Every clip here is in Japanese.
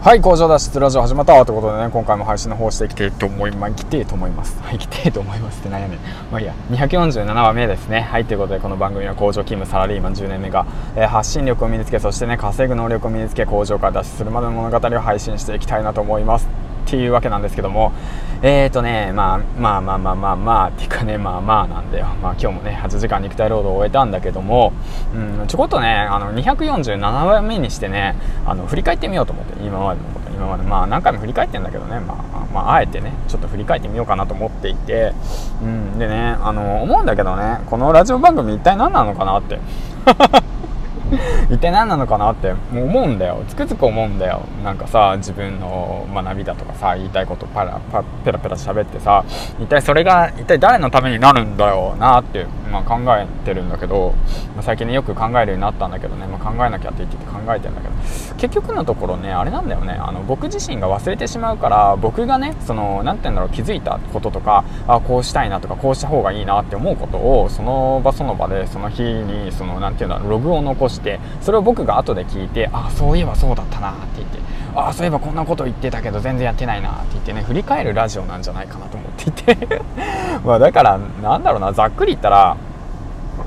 はい工場脱出ラジオ始まったということでね今回も配信の方していきたいと思いますきてと思います。はいきてと思いますって悩んまあいいや247話目ですね。はいということでこの番組は工場勤務サラリーマン10年目が、えー、発信力を身につけそしてね稼ぐ能力を身につけ工場から脱出するまでの物語を配信していきたいなと思います。っていうわけなんですけどもえーとね、まあ、まあまあまあまあまあっていうかねまあまあなんだよ。まあ今日もね8時間肉体労働を終えたんだけども、うん、ちょこっとねあの247話目にしてねあの振り返ってみようと思って今までのこと今まで。まあ何回も振り返ってんだけどねまあ、まあ、あえてねちょっと振り返ってみようかなと思っていて、うん、でねあの思うんだけどねこのラジオ番組一体何なのかなって。一体何なのかなって思うんだよ。つくづく思うんだよ。なんかさ自分の学びだとかさ言いたいことパラパペラペラ喋ってさ一体それが一体誰のためになるんだよなって、まあ、考えてるんだけど、まあ、最近ねよく考えるようになったんだけどね、まあ、考えなきゃって言ってて考えてるんだけど。結局のところねあれなんだよね。あの僕自身が忘れてしまうから僕がねその何て言うんだろう気づいたこととかあこうしたいなとかこうした方がいいなって思うことをその場その場でその日にその何て言うんだろうログを残してそれを僕が後で聞いてああそういえばそうだったなって言ってあそういえばこんなこと言ってたけど全然やってないなって言ってね振り返るラジオなんじゃないかなと思っていて。まあだからなんだろうなざっくり言ったら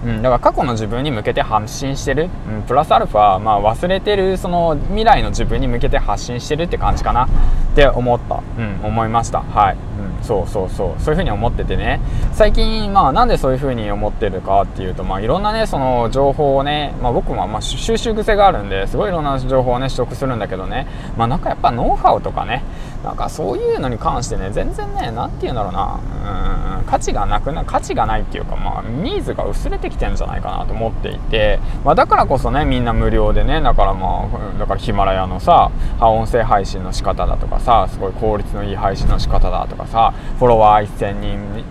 うん、だから過去の自分に向けて発信してる、うん、プラスアルファ、まあ、忘れてるその未来の自分に向けて発信してるって感じかなって思った、うん、思いました。はい、うん、そうそうそう。そういうふうに思っててね。最近まあなんでそういうふうに思ってるかっていうとまあいろんなねその情報をね、まあ、僕もまあ収集癖があるんですごいいろんな情報をね取得するんだけどね。まあなんかやっぱノウハウとかねなんかそういうのに関してね全然ね何て言うんだろうな。うん価値がなくな価値がないっていうかまあニーズが薄れてきてんじゃないかなと思っていて、まあ、だからこそねみんな無料でねだからまあだからヒマラヤのさ音声配信の仕方だとかさすごい効率のいい配信の仕方だとかさフォロワー1000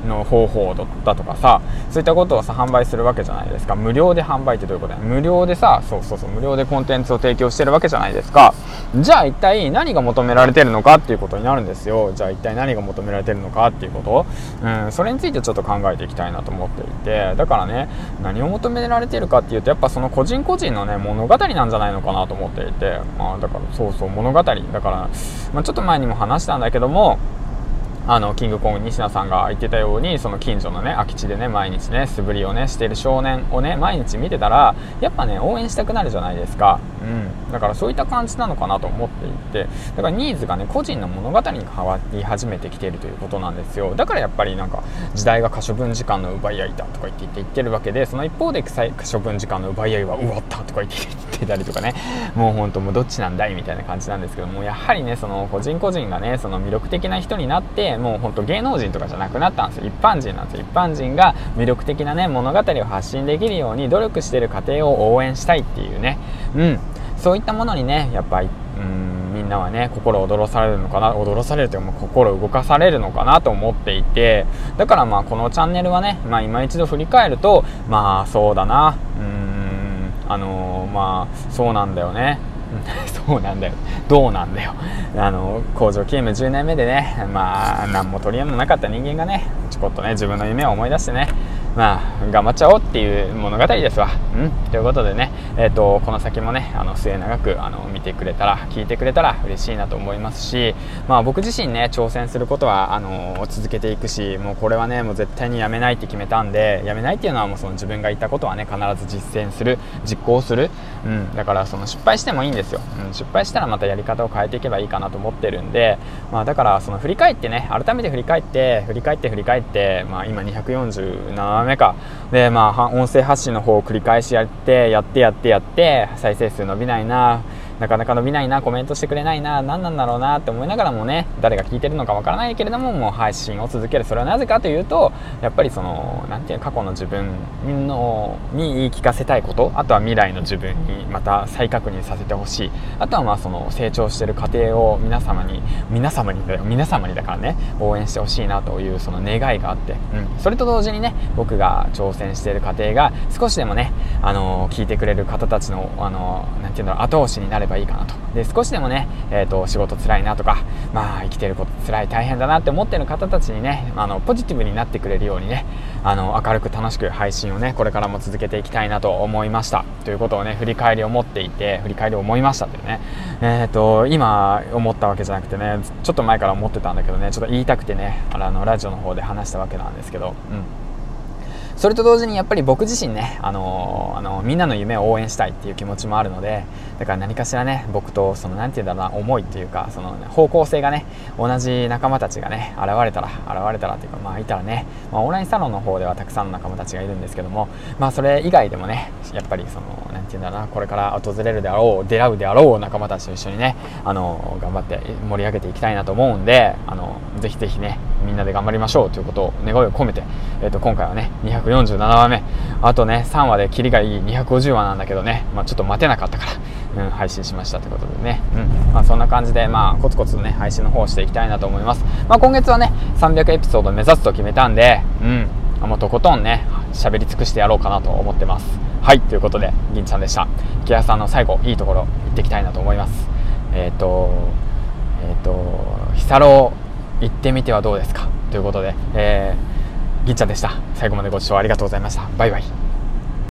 人の方法だとかさそういったことをさ販売するわけじゃないですか。無料で販売ってどういうことや？無料でさそうそうそう無料でコンテンツを提供してるわけじゃないですか。じゃあ一体何が求められてるのかっていうことになるんですよ。じゃあ一体何が求められてるのかっていうこと、うん、それについてちょっと考えていきたいなと思っていてだからね何を求められてるかっていうとやっぱその個人個人のね物語なんじゃないのかなと思っていて、まあ、だからそうそう物語。だから、まあ、ちょっと前にも話したんだけどもあのキングコング西野さんが言ってたようにその近所のね空き地でね毎日ね素振りをねしている少年をね毎日見てたらやっぱね応援したくなるじゃないですか、うん、だからそういった感じなのかなと思っていて。だからニーズがね個人の物語に変わり始めてきているということなんですよ。だからやっぱりなんか時代が可処分時間の奪い合いだとか言って言ってるわけでその一方で可処分時間の奪い合いは終わったとか言って言ってたりとかね。もう本当もうどっちなんだいみたいな感じなんですけどもやはりねその個人個人がねその魅力的な人になってもう本当芸能人とかじゃなくなったんですよ。一般人なんですよ。一般人が魅力的なね物語を発信できるように努力してる過程を応援したいっていうね。うん。そういったものにねやっぱりうんみんなはね心躍らされるのかな踊らされるというか心動かされるのかなと思っていて。だからまあこのチャンネルはね、まあ、今一度振り返るとまあそうだな。うんあのー、まあそうなんだよね。そうなんだよ。どうなんだよ。あの工場勤務10年目でねまあ何も取り柄のなかった人間がねちょこっとね自分の夢を思い出してねまあ、頑張っちゃおうっていう物語ですわ。うん、ということでね、えーと、この先もねあの末永くあの見てくれたら聞いてくれたら嬉しいなと思いますし、まあ、僕自身ね挑戦することはあの続けていくしもうこれはねもう絶対にやめないって決めたんでやめないっていうのはもうその自分が言ったことはね必ず実践する実行する、うん、だからその失敗してもいいんですよ、うん、失敗したらまたやり方を変えていけばいいかなと思ってるんで、まあ、だからその振り返ってね改めて振り返って振り返って振り返って、まあ、今247目か。でまあ音声発信の方を繰り返しやってやってやってやって再生数伸びないな。なかなか伸びないなコメントしてくれないな何なんだろうなって思いながらもね誰が聞いてるのかわからないけれどももう配信を続けるそれはなぜかというとやっぱりその何ていう過去の自分のに言い聞かせたいことあとは未来の自分にまた再確認させてほしい。あとはまあその成長してる過程を皆様に皆様にだよ皆様にだからね応援してほしいなというその願いがあって、うん、それと同時にね僕が挑戦している過程が少しでもねあの聞いてくれる方たちのあのなていうの後押しになればばいいかなとで少しでもね、えーと、仕事つらいなとか、まあ、生きてることつらい大変だなって思ってる方たちにねあのポジティブになってくれるようにねあの明るく楽しく配信をねこれからも続けていきたいなと思いましたということをね振り返りを持っていて振り返りを思いましたというね、えーと、今思ったわけじゃなくてねちょっと前から思ってたんだけどねちょっと言いたくてねあのラジオの方で話したわけなんですけど、うんそれと同時にやっぱり僕自身ね、あのあのみんなの夢を応援したいっていう気持ちもあるのでだから何かしらね僕とその何て言うんだろうな思いっていうかその、ね、方向性がね同じ仲間たちがね現れたら現れたらっていうかまあいたらね、まあ、オンラインサロンの方ではたくさんの仲間たちがいるんですけどもまあそれ以外でもねやっぱりその何て言うんだろうなこれから訪れるであろう出会うであろう仲間たちと一緒にねあの頑張って盛り上げていきたいなと思うんであのぜひぜひねみんなで頑張りましょうということを願いを込めて、えー、と今回はね247話目。あとね3話でキリがいい250話なんだけどね、まあ、ちょっと待てなかったから、うん、配信しましたということでね、うん。まあ、そんな感じで、まあ、コツコツね配信の方をしていきたいなと思います、まあ、今月はね300エピソード目指すと決めたんで、うん、もうとことんね喋り尽くしてやろうかなと思ってます。はいということで銀ちゃんでした。木屋さんの最後いいところ行っていきたいなと思います。えっ、ー、とえっ、ー、とヒサロ行ってみてはどうですか？ということで、えー、銀ちゃんでした。最後までご視聴ありがとうございました。バイバイ。